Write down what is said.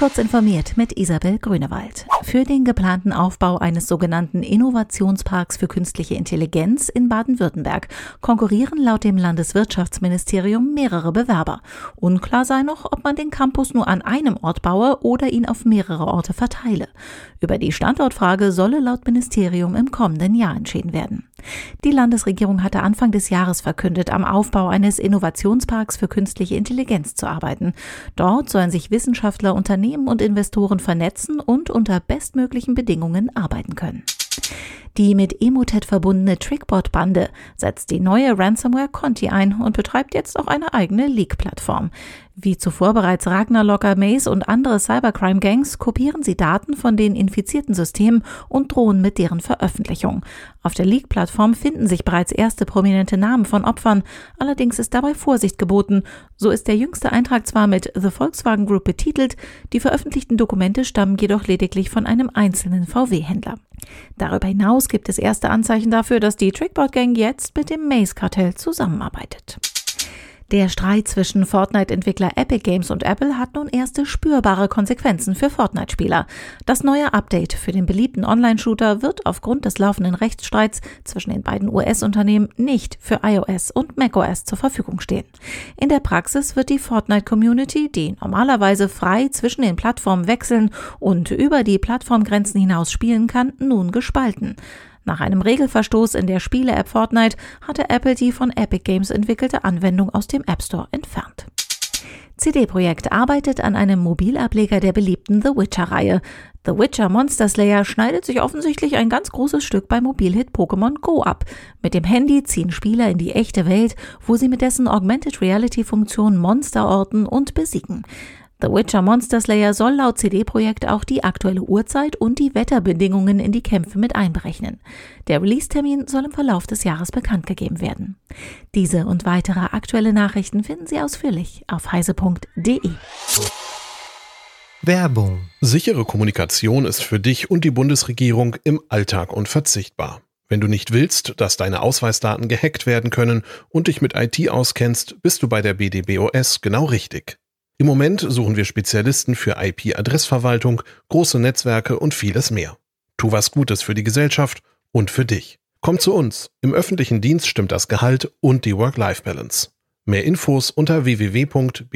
Kurz informiert mit Isabel Grünewald. Für den geplanten Aufbau eines sogenannten Innovationsparks für künstliche Intelligenz in Baden-Württemberg konkurrieren laut dem Landeswirtschaftsministerium mehrere Bewerber. Unklar sei noch, ob man den Campus nur an einem Ort baue oder ihn auf mehrere Orte verteile. Über die Standortfrage solle laut Ministerium im kommenden Jahr entschieden werden. Die Landesregierung hatte Anfang des Jahres verkündet, am Aufbau eines Innovationsparks für künstliche Intelligenz zu arbeiten. Dort sollen sich Wissenschaftler, Unternehmen und Investoren vernetzen und unter bestmöglichen Bedingungen arbeiten können. Die mit Emotet verbundene Trickbot-Bande setzt die neue Ransomware Conti ein und betreibt jetzt auch eine eigene Leak-Plattform. Wie zuvor bereits Ragnar Locker Maze und andere Cybercrime-Gangs kopieren sie Daten von den infizierten Systemen und drohen mit deren Veröffentlichung. Auf der Leak-Plattform finden sich bereits erste prominente Namen von Opfern, allerdings ist dabei Vorsicht geboten. So ist der jüngste Eintrag zwar mit The Volkswagen Group betitelt, die veröffentlichten Dokumente stammen jedoch lediglich von einem einzelnen VW-Händler. Darüber hinaus gibt es erste Anzeichen dafür, dass die Trickbot Gang jetzt mit dem Maze-Kartell zusammenarbeitet. Der Streit zwischen Fortnite-Entwickler Epic Games und Apple hat nun erste spürbare Konsequenzen für Fortnite-Spieler. Das neue Update für den beliebten Online-Shooter wird aufgrund des laufenden Rechtsstreits zwischen den beiden US-Unternehmen nicht für iOS und macOS zur Verfügung stehen. In der Praxis wird die Fortnite-Community, die normalerweise frei zwischen den Plattformen wechseln und über die Plattformgrenzen hinaus spielen kann, nun gespalten. Nach einem Regelverstoß in der Spiele-App Fortnite hatte Apple die von Epic Games entwickelte Anwendung aus dem App Store entfernt. CD Projekt arbeitet an einem Mobilableger der beliebten The Witcher-Reihe. The Witcher Monster Slayer schneidet sich offensichtlich ein ganz großes Stück beim Mobilhit Pokémon Go ab. Mit dem Handy ziehen Spieler in die echte Welt, wo sie mit dessen Augmented Reality Funktion Monster orten und besiegen. The Witcher Monster Slayer soll laut CD-Projekt auch die aktuelle Uhrzeit und die Wetterbedingungen in die Kämpfe mit einberechnen. Der Release-Termin soll im Verlauf des Jahres bekannt gegeben werden. Diese und weitere aktuelle Nachrichten finden Sie ausführlich auf heise.de. Werbung. Sichere Kommunikation ist für dich und die Bundesregierung im Alltag unverzichtbar. Wenn du nicht willst, dass deine Ausweisdaten gehackt werden können und dich mit IT auskennst, bist du bei der BDBOS genau richtig. Im Moment suchen wir Spezialisten für IP-Adressverwaltung, große Netzwerke und vieles mehr. Tu was Gutes für die Gesellschaft und für dich. Komm zu uns. Im öffentlichen Dienst stimmt das Gehalt und die Work-Life-Balance. Mehr Infos unter www.bdbos.de.